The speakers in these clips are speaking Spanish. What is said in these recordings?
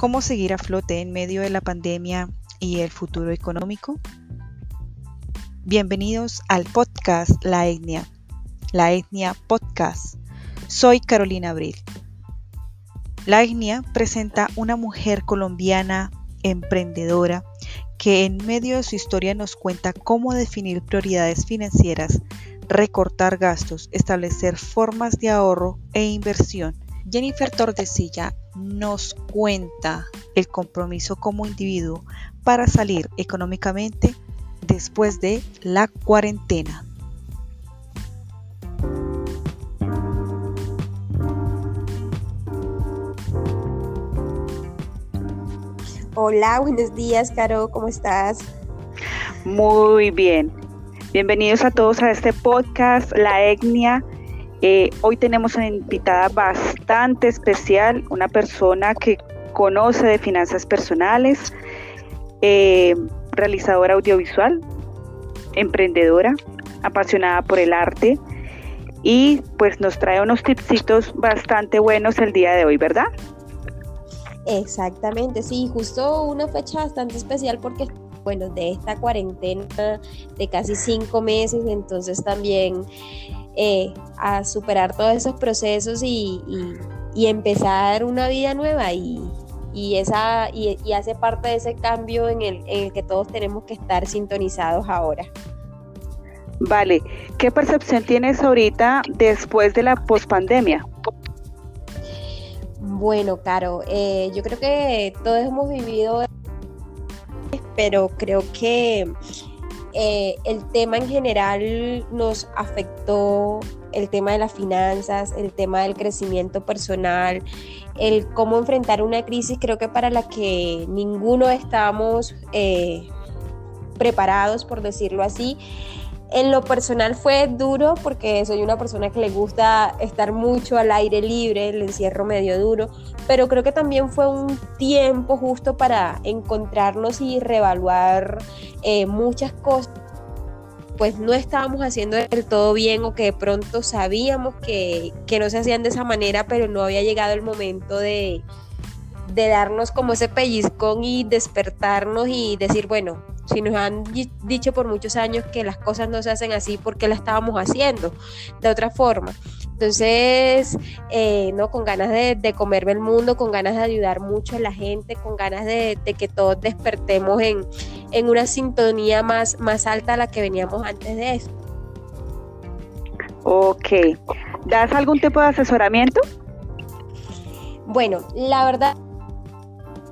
¿Cómo seguir a flote en medio de la pandemia y el futuro económico? Bienvenidos al podcast La Etnia, La Etnia Podcast. Soy Carolina Abril. La Etnia presenta una mujer colombiana emprendedora que en medio de su historia nos cuenta cómo definir prioridades financieras, recortar gastos, establecer formas de ahorro e inversión. Jennifer Tordesilla nos cuenta el compromiso como individuo para salir económicamente después de la cuarentena. Hola, buenos días, Caro, ¿cómo estás? Muy bien. Bienvenidos a todos a este podcast, La Etnia. Eh, hoy tenemos una invitada bastante especial, una persona que conoce de finanzas personales, eh, realizadora audiovisual, emprendedora, apasionada por el arte y pues nos trae unos tipsitos bastante buenos el día de hoy, ¿verdad? Exactamente, sí, justo una fecha bastante especial porque, bueno, de esta cuarentena de casi cinco meses, entonces también eh, a superar todos esos procesos y, empezar una vida nueva y, esa, y, hace parte de ese cambio en el, en el que todos tenemos que estar sintonizados ahora. Vale, ¿qué percepción tienes ahorita después de la pospandemia? Bueno, Caro, eh, yo creo que todos hemos vivido, pero creo que eh, el tema en general nos afectó, el tema de las finanzas, el tema del crecimiento personal, el cómo enfrentar una crisis, creo que para la que ninguno estamos eh, preparados, por decirlo así. En lo personal fue duro porque soy una persona que le gusta estar mucho al aire libre, el encierro medio duro, pero creo que también fue un tiempo justo para encontrarnos y reevaluar eh, muchas cosas pues no estábamos haciendo del todo bien o que de pronto sabíamos que, que no se hacían de esa manera, pero no había llegado el momento de, de darnos como ese pellizcón y despertarnos y decir, bueno, si nos han dicho por muchos años que las cosas no se hacen así, ¿por qué las estábamos haciendo de otra forma? Entonces, eh, ¿no? con ganas de, comerme el mundo, con ganas de ayudar mucho a la gente, con ganas de, que todos despertemos en, en, una sintonía más, más alta a la que veníamos antes de eso. Ok. ¿Das algún tipo de asesoramiento? Bueno, la verdad,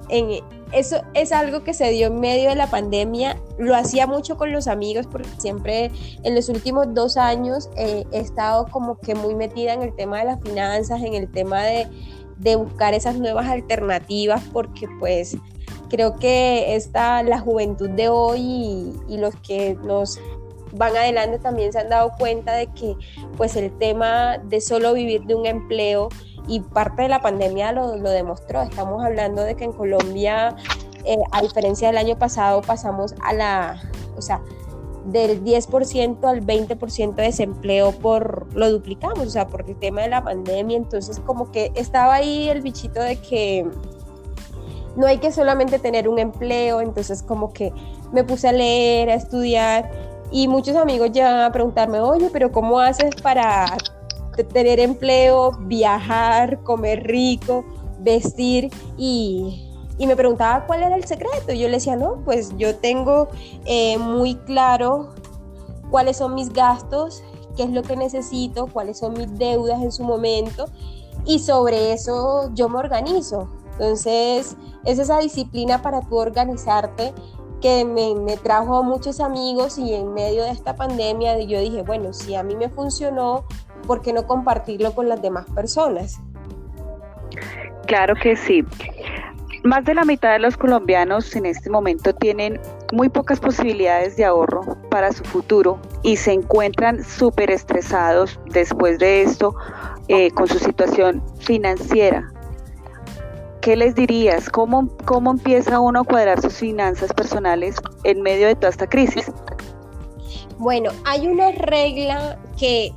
en, eso es algo que se dio en medio de la pandemia. Lo hacía mucho con los amigos porque siempre en los últimos dos años eh, he estado como que muy metida en el tema de las finanzas, en el tema de, buscar esas nuevas alternativas porque pues creo que esta, la juventud de hoy y, y los que nos van adelante también se han dado cuenta de que pues el tema de solo vivir de un empleo y parte de la pandemia lo, demostró. Estamos hablando de que en Colombia, eh, a diferencia del año pasado, pasamos a la, o sea, del 10% al 20% de desempleo por lo duplicamos, o sea, por el tema de la pandemia, entonces como que estaba ahí el bichito de que no hay que solamente tener un empleo, entonces como que me puse a leer, a estudiar y muchos amigos llegan a preguntarme, oye, pero ¿cómo haces para tener empleo, viajar, comer rico, vestir y, me preguntaba cuál era el secreto. Yo le decía, no, pues yo tengo eh, muy claro cuáles son mis gastos, qué es lo que necesito, cuáles son mis deudas en su momento y sobre eso yo me organizo. Entonces, es esa disciplina para tú organizarte que me, me, trajo muchos amigos y en medio de esta pandemia yo dije, bueno, si a mí me funcionó, ¿por qué no compartirlo con las demás personas? Claro que sí. Más de la mitad de los colombianos en este momento tienen muy pocas posibilidades de ahorro para su futuro y se encuentran súper estresados después de esto eh, con su situación financiera. ¿Qué les dirías? ¿Cómo, ¿Cómo empieza uno a cuadrar sus finanzas personales en medio de toda esta crisis? Bueno, hay una regla que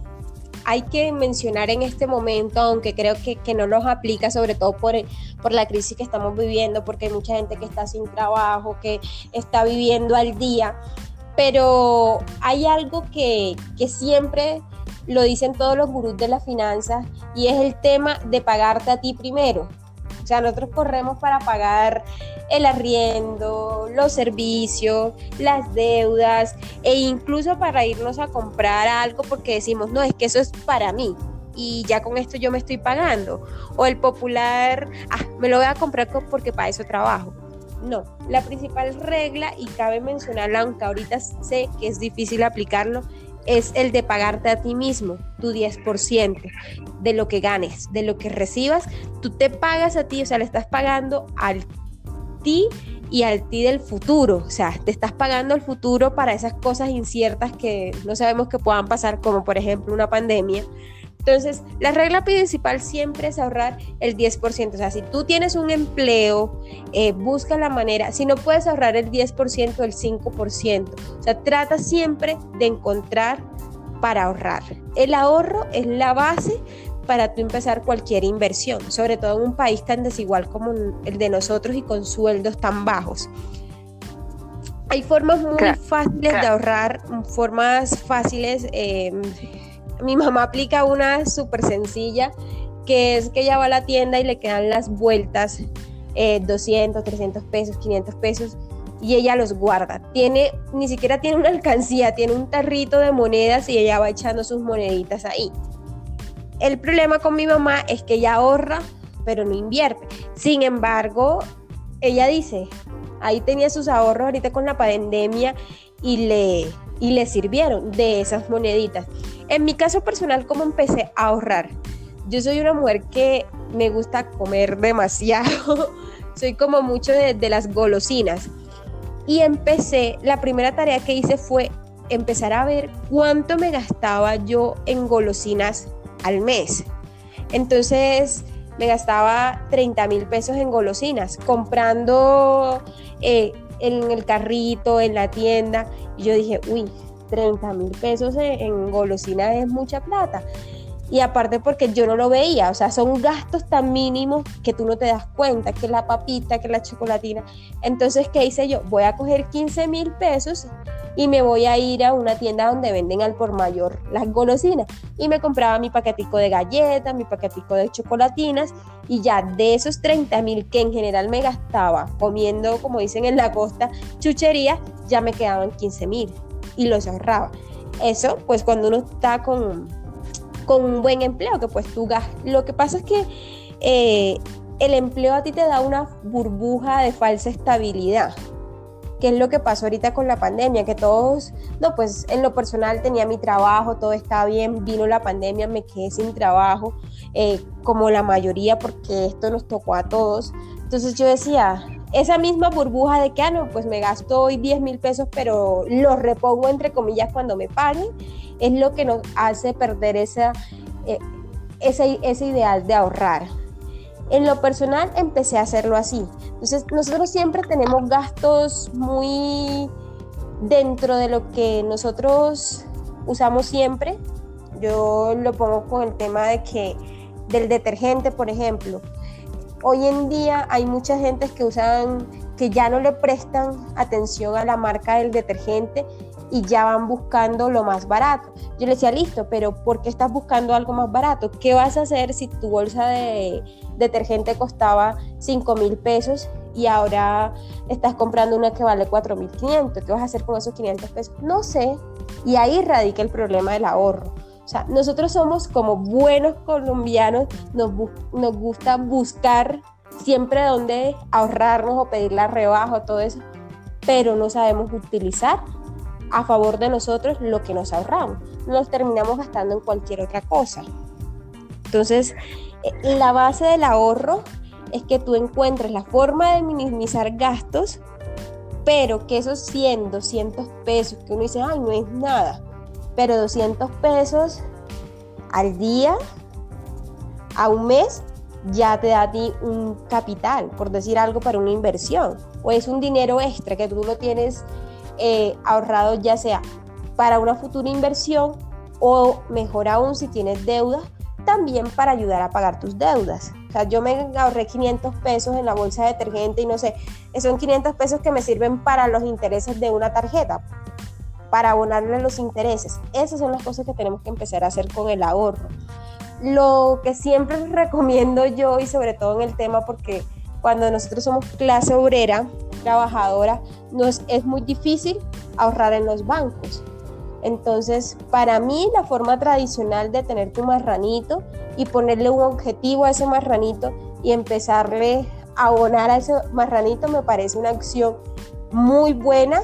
hay que mencionar en este momento, aunque creo que, no nos aplica, sobre todo por, por la crisis que estamos viviendo, porque hay mucha gente que está sin trabajo, que está viviendo al día, pero hay algo que, que siempre lo dicen todos los gurús de las finanzas y es el tema de pagarte a ti primero. Sea, nosotros corremos para pagar el arriendo, los servicios, las deudas e incluso para irnos a comprar algo porque decimos, no, es que eso es para mí y ya con esto yo me estoy pagando. O el popular, ah, me lo voy a comprar porque para eso trabajo. No, la principal regla, y cabe mencionarla, aunque ahorita sé que es difícil aplicarlo, es el de pagarte a ti mismo tu 10% de lo que ganes, de lo que recibas, tú te pagas a ti, o sea, le estás pagando al ti y al ti del futuro, o sea, te estás pagando el futuro para esas cosas inciertas que no sabemos que puedan pasar, como por ejemplo una pandemia. Entonces, la regla principal siempre es ahorrar el 10%. O sea, si tú tienes un empleo, eh, busca la manera, si no puedes ahorrar el 10%, el 5%. O sea, trata siempre de encontrar para ahorrar. El ahorro es la base para tú empezar cualquier inversión, sobre todo en un país tan desigual como el de nosotros y con sueldos tan bajos. Hay formas muy fáciles de ahorrar, formas fáciles. Eh, mi mamá aplica una súper sencilla, que es que ella va a la tienda y le quedan las vueltas, 200, 300 pesos, 500 pesos, y ella los guarda. Tiene, ni siquiera tiene una alcancía, tiene un tarrito de monedas y ella va echando sus moneditas ahí. El problema con mi mamá es que ella ahorra, pero no invierte. Sin embargo, ella dice, ahí tenía sus ahorros ahorita con la pandemia y le, y le sirvieron de esas moneditas. En mi caso personal, ¿cómo empecé a ahorrar? Yo soy una mujer que me gusta comer demasiado, soy como mucho de, las golosinas. Y empecé, la primera tarea que hice fue empezar a ver cuánto me gastaba yo en golosinas al mes. Entonces me gastaba 30 mil pesos en golosinas, comprando eh, en el carrito, en la tienda. Y yo dije, uy, 30 mil pesos en, golosinas es mucha plata. Y aparte porque yo no lo veía, o sea, son gastos tan mínimos que tú no te das cuenta, que la papita, que la chocolatina. Entonces, ¿qué hice yo? Voy a coger 15 mil pesos y me voy a ir a una tienda donde venden al por mayor las golosinas. Y me compraba mi paquetico de galletas, mi paquetico de chocolatinas y ya de esos 30 mil que en general me gastaba comiendo, como dicen en la costa, chuchería, ya me quedaban 15 mil y los ahorraba. Eso, pues cuando uno está con, con un buen empleo, que pues tú gastas. Lo que pasa es que eh, el empleo a ti te da una burbuja de falsa estabilidad que es lo que pasó ahorita con la pandemia, que todos, no, pues en lo personal tenía mi trabajo, todo estaba bien, vino la pandemia, me quedé sin trabajo, eh, como la mayoría, porque esto nos tocó a todos. Entonces yo decía, esa misma burbuja de que, ah, no, pues me gasto hoy 10 mil pesos, pero los repongo entre comillas cuando me paguen, es lo que nos hace perder eh, ese, ese ideal de ahorrar. En lo personal empecé a hacerlo así. Entonces nosotros siempre tenemos gastos muy dentro de lo que nosotros usamos siempre. Yo lo pongo con el tema de que del detergente, por ejemplo hoy en día hay mucha gente que usan, que ya no le prestan atención a la marca del detergente y ya van buscando lo más barato. Yo le decía, listo, pero ¿por qué estás buscando algo más barato? ¿Qué vas a hacer si tu bolsa de detergente costaba 5 mil pesos y ahora estás comprando una que vale 4 mil 500? ¿Qué vas a hacer con esos 500 pesos? No sé. Y ahí radica el problema del ahorro sea, nosotros somos como buenos colombianos, nos, nos gusta buscar siempre dónde ahorrarnos o pedir la rebaja o todo eso, pero no sabemos utilizar a favor de nosotros lo que nos ahorramos. Nos terminamos gastando en cualquier otra cosa. Entonces, eh, la base del ahorro es que tú encuentres la forma de minimizar gastos, pero que esos 100, 200 pesos que uno dice, ay, no es nada, pero 200 pesos al día, a un mes, ya te da a ti un capital, por decir algo, para una inversión. O es un dinero extra que tú lo tienes eh, ahorrado ya sea para una futura inversión o mejor aún si tienes deudas, también para ayudar a pagar tus deudas. O sea, yo me ahorré 500 pesos en la bolsa de detergente y no sé, son 500 pesos que me sirven para los intereses de una tarjeta, para abonarle los intereses. Esas son las cosas que tenemos que empezar a hacer con el ahorro. Lo que siempre recomiendo yo y sobre todo en el tema porque cuando nosotros somos clase obrera, trabajadora, nos es muy difícil ahorrar en los bancos. Entonces, para mí la forma tradicional de tener tu marranito y ponerle un objetivo a ese marranito y empezarle a abonar a ese marranito me parece una acción muy buena,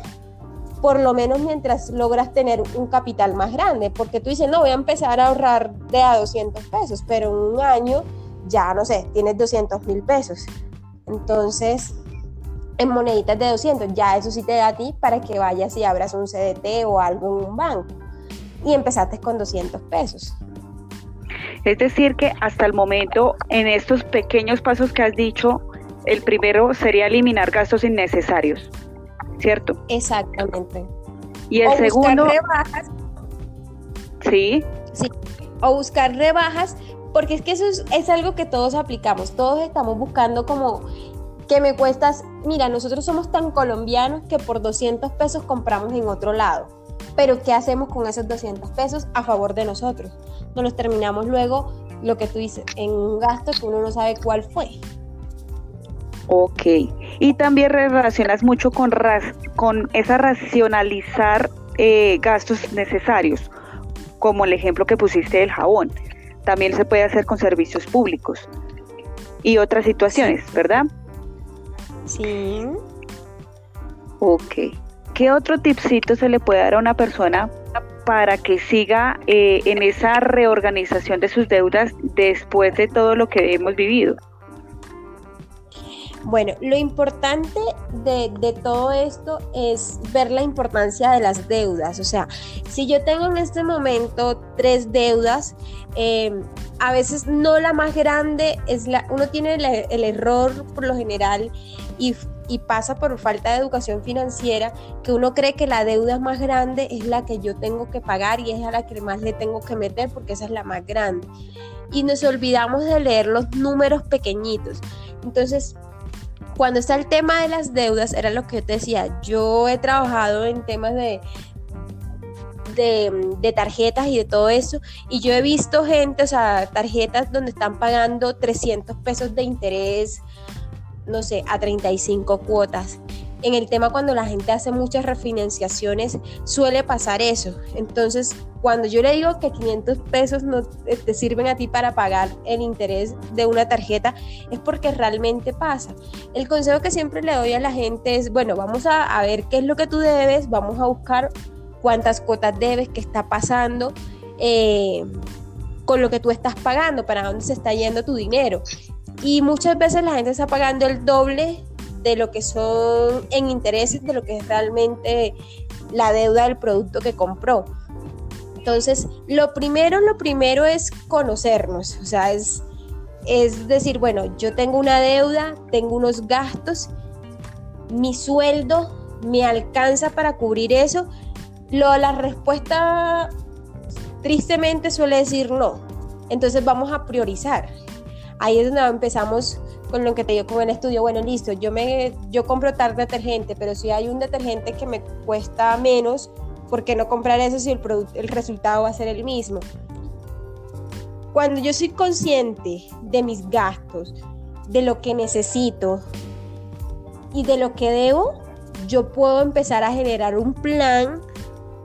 por lo menos mientras logras tener un capital más grande, porque tú dices, no, voy a empezar a ahorrar de a 200 pesos, pero en un año ya, no sé, tienes 200 mil pesos. Entonces, en moneditas de 200, ya eso sí te da a ti para que vayas y abras un CDT o algo en un banco. Y empezaste con 200 pesos. Es decir, que hasta el momento, en estos pequeños pasos que has dicho, el primero sería eliminar gastos innecesarios, ¿cierto? Exactamente. Y el segundo... Buscar rebajas. Sí. Sí. O buscar rebajas, porque es que eso es, es algo que todos aplicamos. Todos estamos buscando como que me cuestas, mira, nosotros somos tan colombianos que por 200 pesos compramos en otro lado. Pero ¿qué hacemos con esos 200 pesos a favor de nosotros? Nos terminamos luego, lo que tú dices, en un gasto que uno no sabe cuál fue. Ok. Y también relacionas mucho con, con esa racionalizar eh, gastos necesarios, como el ejemplo que pusiste del jabón. También se puede hacer con servicios públicos y otras situaciones, ¿verdad? Sí. Ok. ¿Qué otro tipcito se le puede dar a una persona para que siga eh, en esa reorganización de sus deudas después de todo lo que hemos vivido? Bueno, lo importante de, todo esto es ver la importancia de las deudas. O sea, si yo tengo en este momento tres deudas, em, a veces no la más grande es la, uno tiene el, error por lo general y, pasa por falta de educación financiera, que uno cree que la deuda más grande es la que yo tengo que pagar y es a la que más le tengo que meter porque esa es la más grande. Y nos olvidamos de leer los números pequeñitos. Entonces, cuando está el tema de las deudas, era lo que yo te decía, yo he trabajado en temas de, de, tarjetas y de todo eso, y yo he visto gente, o sea, tarjetas donde están pagando 300 pesos de interés, no sé, a 35 cuotas en el tema cuando la gente hace muchas refinanciaciones suele pasar eso. Entonces, cuando yo le digo que 500 pesos no te sirven a ti para pagar el interés de una tarjeta, es porque realmente pasa. El consejo que siempre le doy a la gente es, bueno, vamos a, ver qué es lo que tú debes, vamos a buscar cuántas cuotas debes, qué está pasando. Eh, con lo que tú estás pagando, para dónde se está yendo tu dinero. Y muchas veces la gente está pagando el doble de lo que son en intereses, de lo que es realmente la deuda del producto que compró. Entonces, lo primero, lo primero es conocernos, o sea, es, es decir, bueno, yo tengo una deuda, tengo unos gastos, mi sueldo me alcanza para cubrir eso. Lo, la respuesta tristemente suele decir no. Entonces vamos a priorizar. Ahí es donde empezamos con lo que te digo con el estudio, bueno, listo, yo, me, yo compro tal detergente, pero si hay un detergente que me cuesta menos, ¿por qué no comprar eso si el, el resultado va a ser el mismo? Cuando yo soy consciente de mis gastos, de lo que necesito y de lo que debo, yo puedo empezar a generar un plan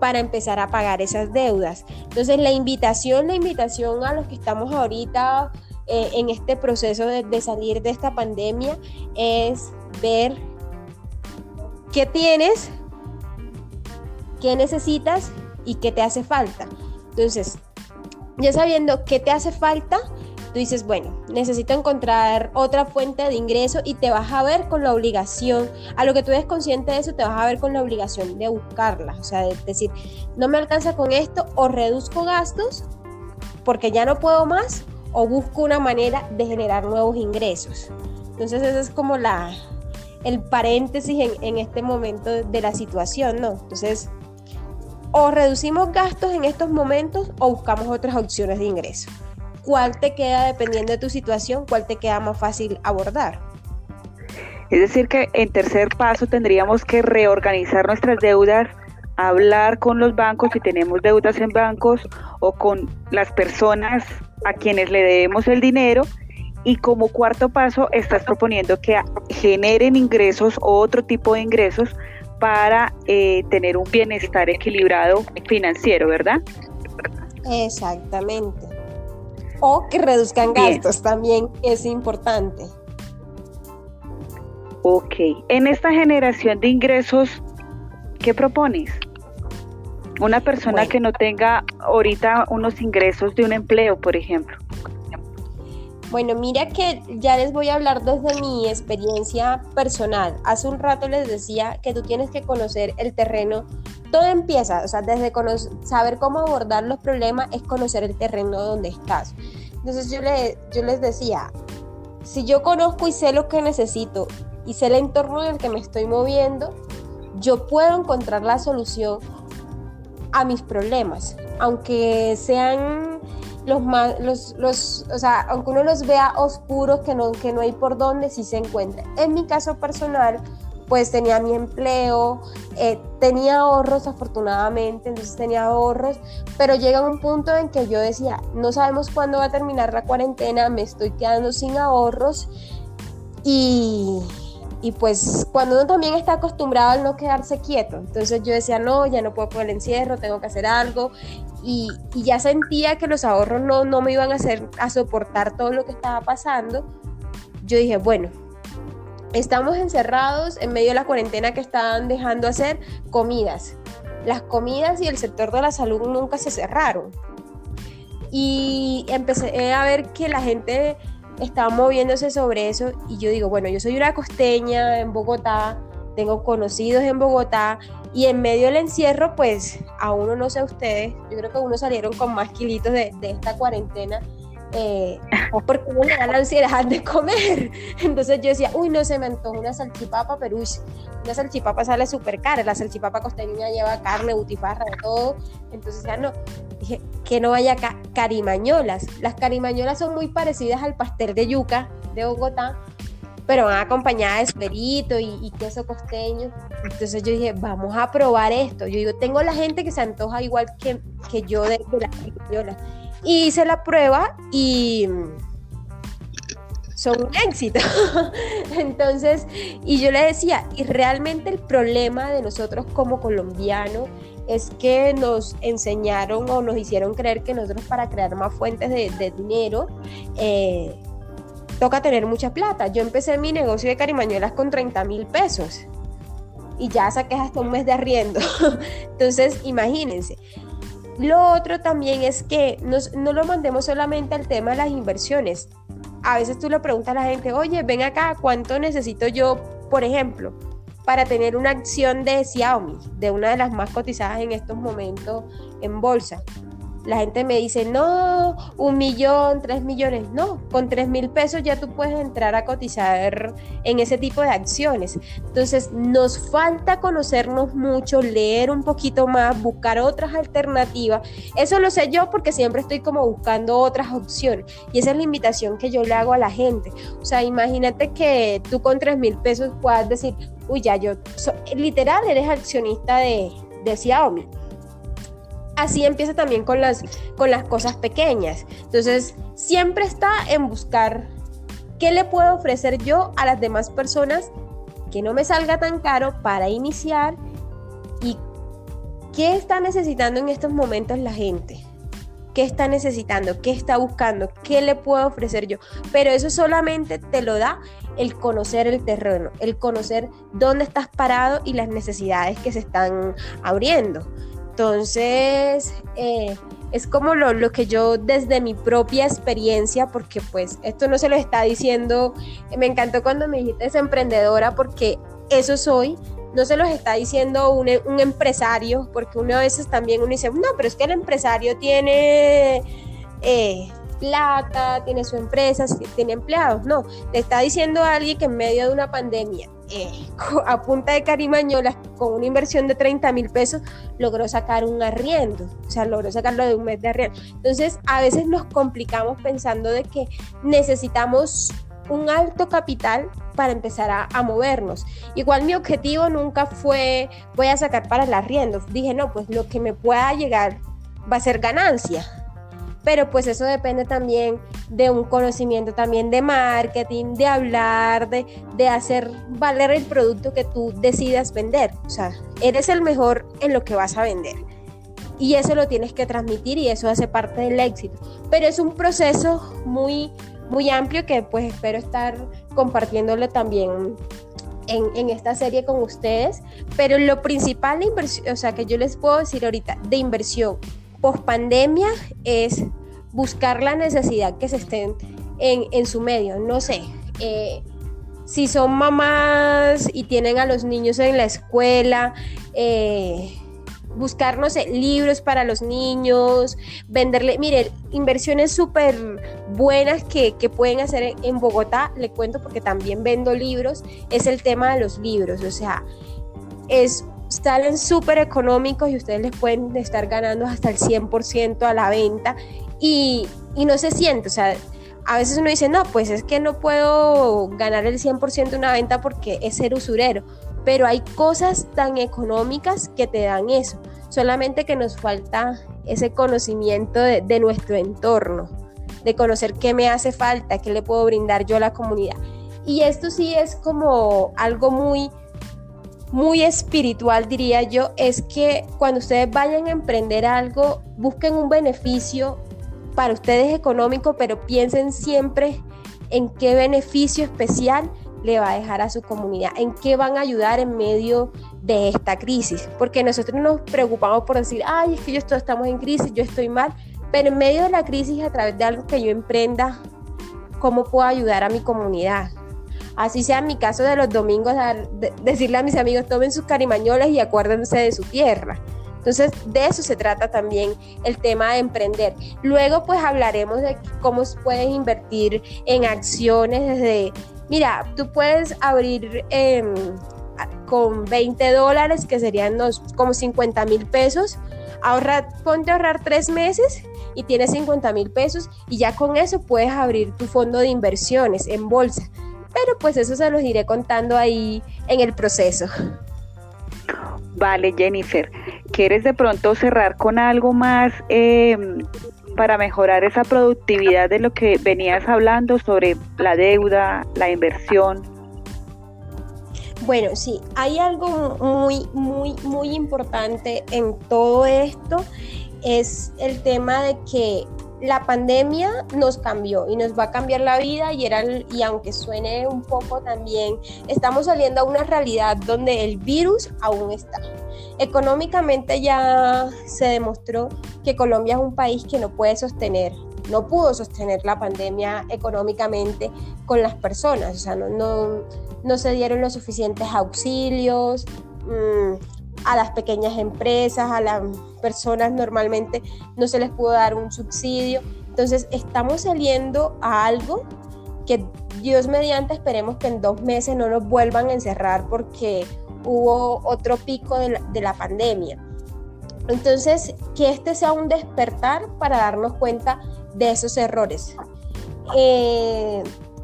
para empezar a pagar esas deudas. Entonces la invitación, la invitación a los que estamos ahorita eh, en este proceso de, salir de esta pandemia es ver qué tienes, qué necesitas y qué te hace falta. Entonces, ya sabiendo qué te hace falta, tú dices, bueno, necesito encontrar otra fuente de ingreso y te vas a ver con la obligación, a lo que tú eres consciente de eso, te vas a ver con la obligación de buscarla, o sea, de decir, no me alcanza con esto o reduzco gastos porque ya no puedo más o busco una manera de generar nuevos ingresos. Entonces ese es como la, el paréntesis en, este momento de la situación, ¿no? Entonces, o reducimos gastos en estos momentos o buscamos otras opciones de ingreso. ¿Cuál te queda dependiendo de tu situación? ¿Cuál te queda más fácil abordar? Es decir, que en tercer paso tendríamos que reorganizar nuestras deudas, hablar con los bancos si tenemos deudas en bancos o con las personas a quienes le debemos el dinero. Y como cuarto paso, estás proponiendo que generen ingresos o otro tipo de ingresos para eh, tener un bienestar equilibrado financiero, ¿verdad? Exactamente. O que reduzcan gastos también es importante. Ok, en esta generación de ingresos, ¿qué propones? Una persona que no tenga ahorita unos ingresos de un empleo, por ejemplo. Bueno, mira que ya les voy a hablar desde mi experiencia personal. Hace un rato les decía que tú tienes que conocer el terreno. Todo empieza, o sea, desde saber cómo abordar los problemas es conocer el terreno donde estás. Entonces yo, le, yo les decía, si yo conozco y sé lo que necesito y sé el entorno en el que me estoy moviendo, yo puedo encontrar la solución a mis problemas, aunque sean los más, los, los, o sea, aunque uno los vea oscuros, que no, que no hay por dónde, sí se encuentra. En mi caso personal, pues tenía mi empleo, eh, tenía ahorros afortunadamente, entonces tenía ahorros, pero llega un punto en que yo decía, no sabemos cuándo va a terminar la cuarentena, me estoy quedando sin ahorros y, y pues cuando uno también está acostumbrado a no quedarse quieto, entonces yo decía, no, ya no puedo por el encierro, tengo que hacer algo. Y, ya sentía que los ahorros no, no me iban a hacer a soportar todo lo que estaba pasando. Yo dije, bueno, estamos encerrados en medio de la cuarentena que estaban dejando hacer comidas. Las comidas y el sector de la salud nunca se cerraron. Y empecé a ver que la gente estaba moviéndose sobre eso y yo digo, bueno, yo soy una costeña en Bogotá, tengo conocidos en Bogotá y en medio del encierro, pues a uno no sé ustedes, yo creo que uno salieron con más kilitos de, de esta cuarentena eh, porque uno le da la ansiedad de comer. Entonces yo decía, uy, no se me antoja una salchipapa, pero uy, una salchipapa sale súper cara. La salchipapa costeña lleva carne, butifarra, de todo. Entonces ya no, dije, que no haya carimañolas. Las carimañolas son muy parecidas al pastel de yuca de Bogotá, pero van acompañadas de esperito y, queso costeño. Entonces yo dije, vamos a probar esto. Yo digo, tengo la gente que se antoja igual que, que yo de, de las carimañolas y hice la prueba y son un éxito. Entonces, y yo le decía, y realmente el problema de nosotros como colombianos es que nos enseñaron o nos hicieron creer que nosotros para crear más fuentes de, dinero eh, toca tener mucha plata. Yo empecé mi negocio de carimañuelas con 30 mil pesos y ya saqué hasta un mes de arriendo. Entonces, imagínense. Lo otro también es que no lo mandemos solamente al tema de las inversiones. A veces tú le preguntas a la gente, oye, ven acá, ¿cuánto necesito yo, por ejemplo, para tener una acción de Xiaomi, de una de las más cotizadas en estos momentos en bolsa? La gente me dice, no, un millón, tres millones. No, con tres mil pesos ya tú puedes entrar a cotizar en ese tipo de acciones. Entonces, nos falta conocernos mucho, leer un poquito más, buscar otras alternativas. Eso lo sé yo porque siempre estoy como buscando otras opciones. Y esa es la invitación que yo le hago a la gente. O sea, imagínate que tú con tres mil pesos puedas decir, uy, ya yo, literal, eres accionista de, de Xiaomi así empieza también con las, con las cosas pequeñas. Entonces, siempre está en buscar qué le puedo ofrecer yo a las demás personas que no me salga tan caro para iniciar y qué está necesitando en estos momentos la gente. ¿Qué está necesitando? ¿Qué está buscando? ¿Qué le puedo ofrecer yo? Pero eso solamente te lo da el conocer el terreno, el conocer dónde estás parado y las necesidades que se están abriendo. Entonces, eh, es como lo, que yo desde mi propia experiencia, porque pues esto no se lo está diciendo, me encantó cuando me dijiste es emprendedora, porque eso soy, no se los está diciendo un, empresario, porque uno a veces también uno dice, no, pero es que el empresario tiene eh, plata, tiene su empresa, tiene empleados, no, le está diciendo a alguien que en medio de una pandemia eh, a punta de carimañolas, con una inversión de 30 mil pesos, logró sacar un arriendo, o sea, logró sacarlo de un mes de arriendo. Entonces, a veces nos complicamos pensando de que necesitamos un alto capital para empezar a, movernos. Igual mi objetivo nunca fue voy a sacar para el arriendo. Dije, no, pues lo que me pueda llegar va a ser ganancia pero pues eso depende también de un conocimiento también de marketing, de hablar, de, de, hacer valer el producto que tú decidas vender. O sea, eres el mejor en lo que vas a vender. Y eso lo tienes que transmitir y eso hace parte del éxito. Pero es un proceso muy, muy amplio que pues espero estar compartiéndolo también en, en, esta serie con ustedes, pero lo principal de inversión, o sea, que yo les puedo decir ahorita de inversión post pandemia es buscar la necesidad que se estén en, su medio. No sé, eh, si son mamás y tienen a los niños en la escuela, eh, buscar, no sé, libros para los niños, venderle, mire, inversiones súper buenas que, que, pueden hacer en Bogotá, le cuento porque también vendo libros, es el tema de los libros, o sea, es salen súper económicos y ustedes les pueden estar ganando hasta el 100% a la venta. Y, y, no se siente, o sea, a veces uno dice, no, pues es que no puedo ganar el 100% de una venta porque es ser usurero, pero hay cosas tan económicas que te dan eso, solamente que nos falta ese conocimiento de, de nuestro entorno, de conocer qué me hace falta, qué le puedo brindar yo a la comunidad. Y esto sí es como algo muy muy espiritual, diría yo, es que cuando ustedes vayan a emprender algo, busquen un beneficio para ustedes económico, pero piensen siempre en qué beneficio especial le va a dejar a su comunidad, en qué van a ayudar en medio de esta crisis, porque nosotros nos preocupamos por decir, ay, es que yo estamos en crisis, yo estoy mal, pero en medio de la crisis, a través de algo que yo emprenda, ¿cómo puedo ayudar a mi comunidad? Así sea en mi caso de los domingos, decirle a mis amigos, tomen sus carimañolas y acuérdense de su tierra. Entonces, de eso se trata también el tema de emprender. Luego, pues hablaremos de cómo puedes invertir en acciones desde, mira, tú puedes abrir em, con 20 dólares, que serían como 50 mil pesos, ahorrar, ponte a ahorrar tres meses y tienes 50 mil pesos y ya con eso puedes abrir tu fondo de inversiones en bolsa pero pues eso se los iré contando ahí en el proceso. Vale, Jennifer, ¿quieres de pronto cerrar con algo más em, para mejorar esa productividad de lo que venías hablando sobre la deuda, la inversión? Bueno, sí, hay algo muy, muy, muy importante en todo esto, es el tema de que la pandemia nos cambió y nos va a cambiar la vida y, era, y aunque suene un poco también, estamos saliendo a una realidad donde el virus aún está. Económicamente ya se demostró que Colombia es un país que no puede sostener, no pudo sostener la pandemia económicamente con las personas, o sea, no, no, se dieron los suficientes auxilios. Mm, a las pequeñas empresas, a las personas normalmente no se les pudo dar un subsidio. Entonces estamos saliendo a algo que Dios mediante esperemos que en dos meses no nos vuelvan a encerrar porque hubo otro pico de la, pandemia. Entonces, que este sea un despertar para darnos cuenta de esos errores. Eh,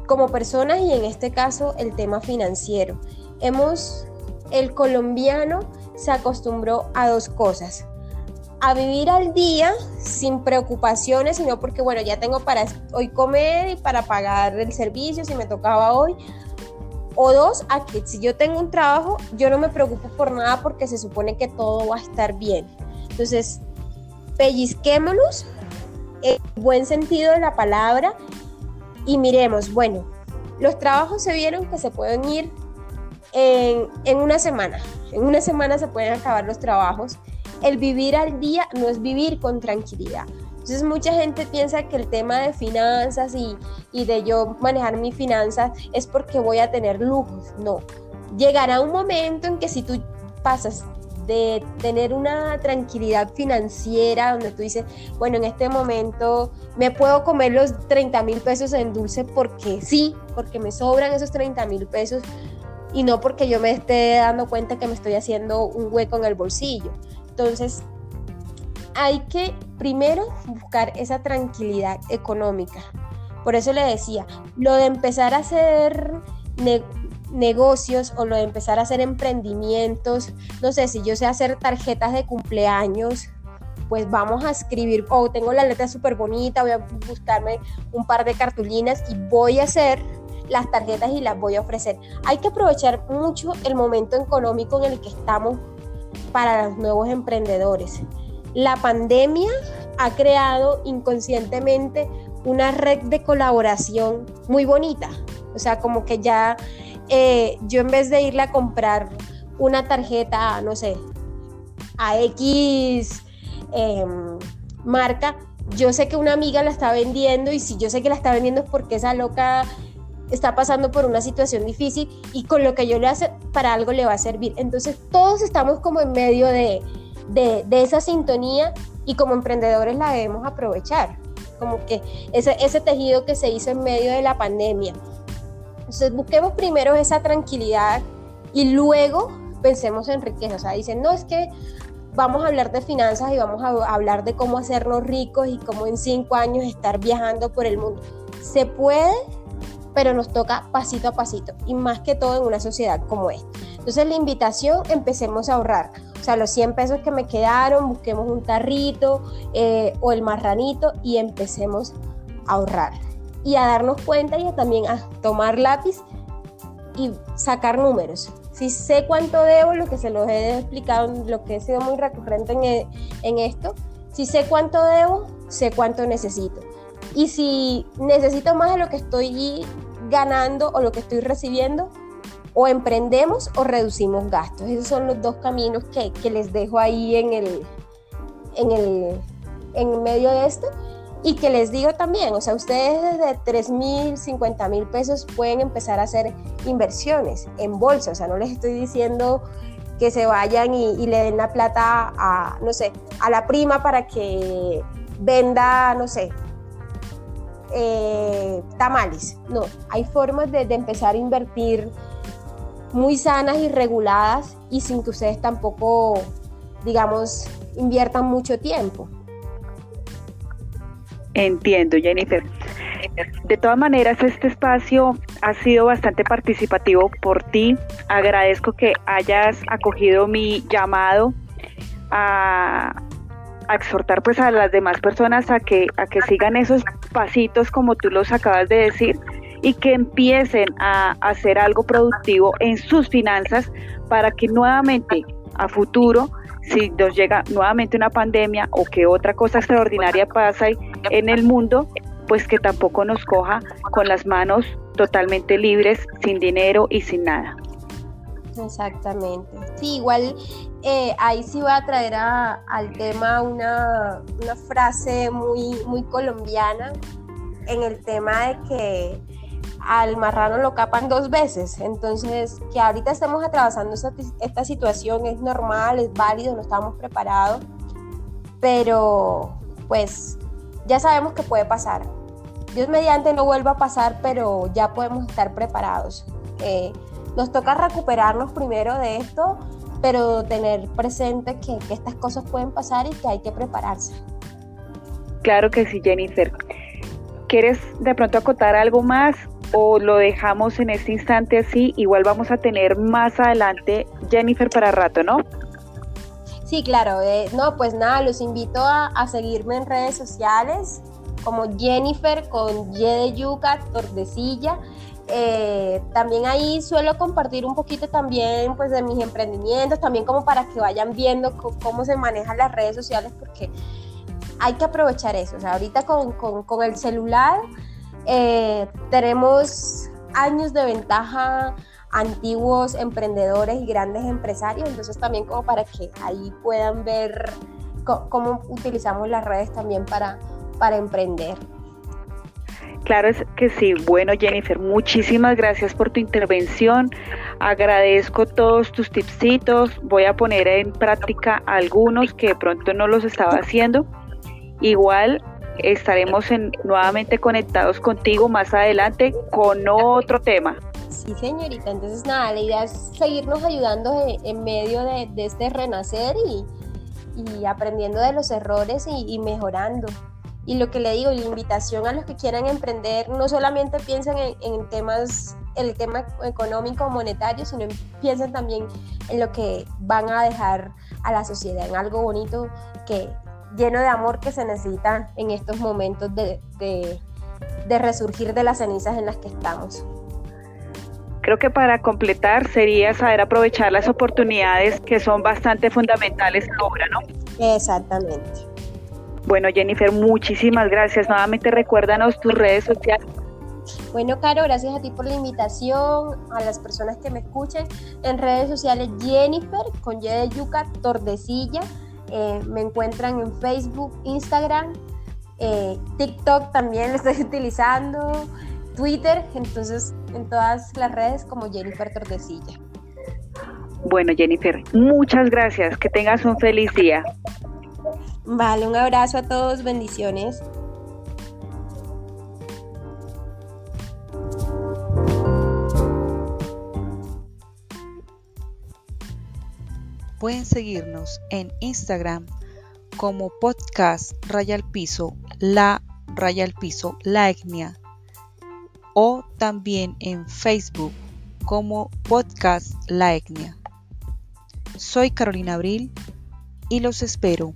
como personas y en este caso el tema financiero. Hemos, el colombiano se acostumbró a dos cosas. A vivir al día sin preocupaciones, sino porque, bueno, ya tengo para hoy comer y para pagar el servicio si me tocaba hoy. O dos, a que si yo tengo un trabajo, yo no me preocupo por nada porque se supone que todo va a estar bien. Entonces, pellizquémonos en buen sentido de la palabra y miremos, bueno, los trabajos se vieron que se pueden ir en, una semana. En una semana se pueden acabar los trabajos. El vivir al día no es vivir con tranquilidad. Entonces mucha gente piensa que el tema de finanzas y, y de yo manejar mis finanzas es porque voy a tener lujos. No. Llegará un momento en que si tú pasas de tener una tranquilidad financiera donde tú dices, bueno, en este momento me puedo comer los 30 mil pesos en dulce porque sí, porque me sobran esos 30 mil pesos, y no porque yo me esté dando cuenta que me estoy haciendo un hueco en el bolsillo. Entonces, hay que primero buscar esa tranquilidad económica. Por eso le decía, lo de empezar a hacer negocios o lo de empezar a hacer emprendimientos, no sé, si yo sé hacer tarjetas de cumpleaños, pues vamos a escribir, o oh, tengo la letra súper bonita, voy a buscarme un par de cartulinas y voy a hacer las tarjetas y las voy a ofrecer. Hay que aprovechar mucho el momento económico en el que estamos para los nuevos emprendedores. La pandemia ha creado inconscientemente una red de colaboración muy bonita. O sea, como que ya eh, yo en vez de irle a comprar una tarjeta, no sé, a X em, marca, yo sé que una amiga la está vendiendo y si yo sé que la está vendiendo es porque esa loca está pasando por una situación difícil y con lo que yo le hace para algo le va a servir. Entonces todos estamos como en medio de, de, esa sintonía y como emprendedores la debemos aprovechar, como que ese, ese tejido que se hizo en medio de la pandemia. Entonces busquemos primero esa tranquilidad y luego pensemos en riqueza. O sea, dicen, no, es que vamos a hablar de finanzas y vamos a hablar de cómo hacernos ricos y cómo en cinco años estar viajando por el mundo. Se puede, pero nos toca pasito a pasito y más que todo en una sociedad como esta. Entonces la invitación, empecemos a ahorrar. O sea, los 100 pesos que me quedaron, busquemos un tarrito eh, o el marranito y empecemos a ahorrar. Y a darnos cuenta y también a tomar lápiz y sacar números. Si sé cuánto debo, lo que se los he explicado, lo que he sido muy recurrente en, e, en esto, si sé cuánto debo, sé cuánto necesito. Y si necesito más de lo que estoy ganando o lo que estoy recibiendo, o emprendemos o reducimos gastos. Esos son los dos caminos que, les dejo ahí en el, en el en medio de esto. Y que les digo también, o sea, ustedes desde 3 mil, 50 mil pesos pueden empezar a hacer inversiones en bolsa. O sea, no les estoy diciendo que se vayan y, le den la plata a, no sé, a la prima para que venda, no sé, eh, tamales. No, hay formas de, de empezar a invertir muy sanas y reguladas y sin que ustedes tampoco, digamos, inviertan mucho tiempo. Entiendo, Jennifer. De todas maneras, este espacio ha sido bastante participativo por ti. Agradezco que hayas acogido mi llamado a, exhortar pues a las demás personas a que, a que sigan esos pasitos como tú los acabas de decir y que empiecen a hacer algo productivo en sus finanzas para que nuevamente a futuro, si nos llega nuevamente una pandemia o que otra cosa extraordinaria pasa en el mundo, pues que tampoco nos coja con las manos totalmente libres, sin dinero y sin nada. Exactamente. Sí, igual eh, ahí sí voy a traer al tema una, frase muy, muy colombiana en el tema de que al marrano lo capan dos veces. Entonces, que ahorita estemos atravesando esta, situación es normal, es válido, no estamos preparados, pero pues ya sabemos que puede pasar. Dios mediante no vuelva a pasar, pero ya podemos estar preparados. Eh, nos toca recuperarnos primero de esto, pero tener presente que, que estas cosas pueden pasar y que hay que prepararse. Claro que sí, Jennifer. ¿Quieres de pronto acotar algo más? o lo dejamos en este instante así, igual vamos a tener más adelante Jennifer para rato, ¿no? Sí, claro, eh, no, pues nada, los invito a, seguirme en redes sociales como Jennifer con Y de Yuca, Tordesilla. Eh, también ahí suelo compartir un poquito también pues de mis emprendimientos, también como para que vayan viendo cómo se manejan las redes sociales, porque hay que aprovechar eso. O sea, ahorita con, con, el celular eh, tenemos años de ventaja antiguos emprendedores y grandes empresarios, entonces también como para que ahí puedan ver cómo utilizamos las redes también para, para emprender. Claro es que sí. Bueno, Jennifer, muchísimas gracias por tu intervención. Agradezco todos tus tipsitos. Voy a poner en práctica algunos que de pronto no los estaba haciendo. Igual estaremos en, nuevamente conectados contigo más adelante con otro tema. Sí, señorita. Entonces, nada, la idea es seguirnos ayudando en, medio de, este renacer y, aprendiendo de los errores y, mejorando. Y lo que le digo, la invitación a los que quieran emprender, no solamente piensen en, temas, el tema económico monetario, sino piensen también en lo que van a dejar a la sociedad, en algo bonito que lleno de amor que se necesita en estos momentos de, de resurgir de las cenizas en las que estamos. Creo que para completar sería saber aprovechar las oportunidades que son bastante fundamentales ahora, ¿no? Exactamente. Bueno, Jennifer, muchísimas gracias. Nuevamente recuérdanos tus redes sociales. Bueno, Caro, gracias a ti por la invitación, a las personas que me escuchen. En redes sociales, Jennifer, con Y de Yuca, Tordecilla. Eh, me encuentran en Facebook, Instagram, eh, TikTok también lo estoy utilizando, Twitter, entonces en todas las redes como Jennifer Tordesilla. Bueno, Jennifer, muchas gracias. Que tengas un feliz día. Vale, un abrazo a todos, bendiciones. Pueden seguirnos en Instagram como podcast raya al piso, la raya al piso, la etnia, o también en Facebook como podcast la etnia. Soy Carolina Abril y los espero